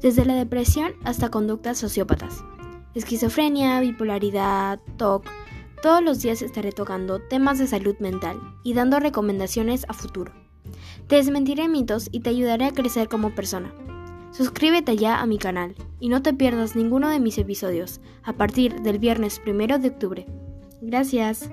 desde la depresión hasta conductas sociópatas, esquizofrenia, bipolaridad, TOC. Todos los días estaré tocando temas de salud mental y dando recomendaciones a futuro. Te desmentiré mitos y te ayudaré a crecer como persona. Suscríbete ya a mi canal y no te pierdas ninguno de mis episodios a partir del viernes primero de octubre. Gracias.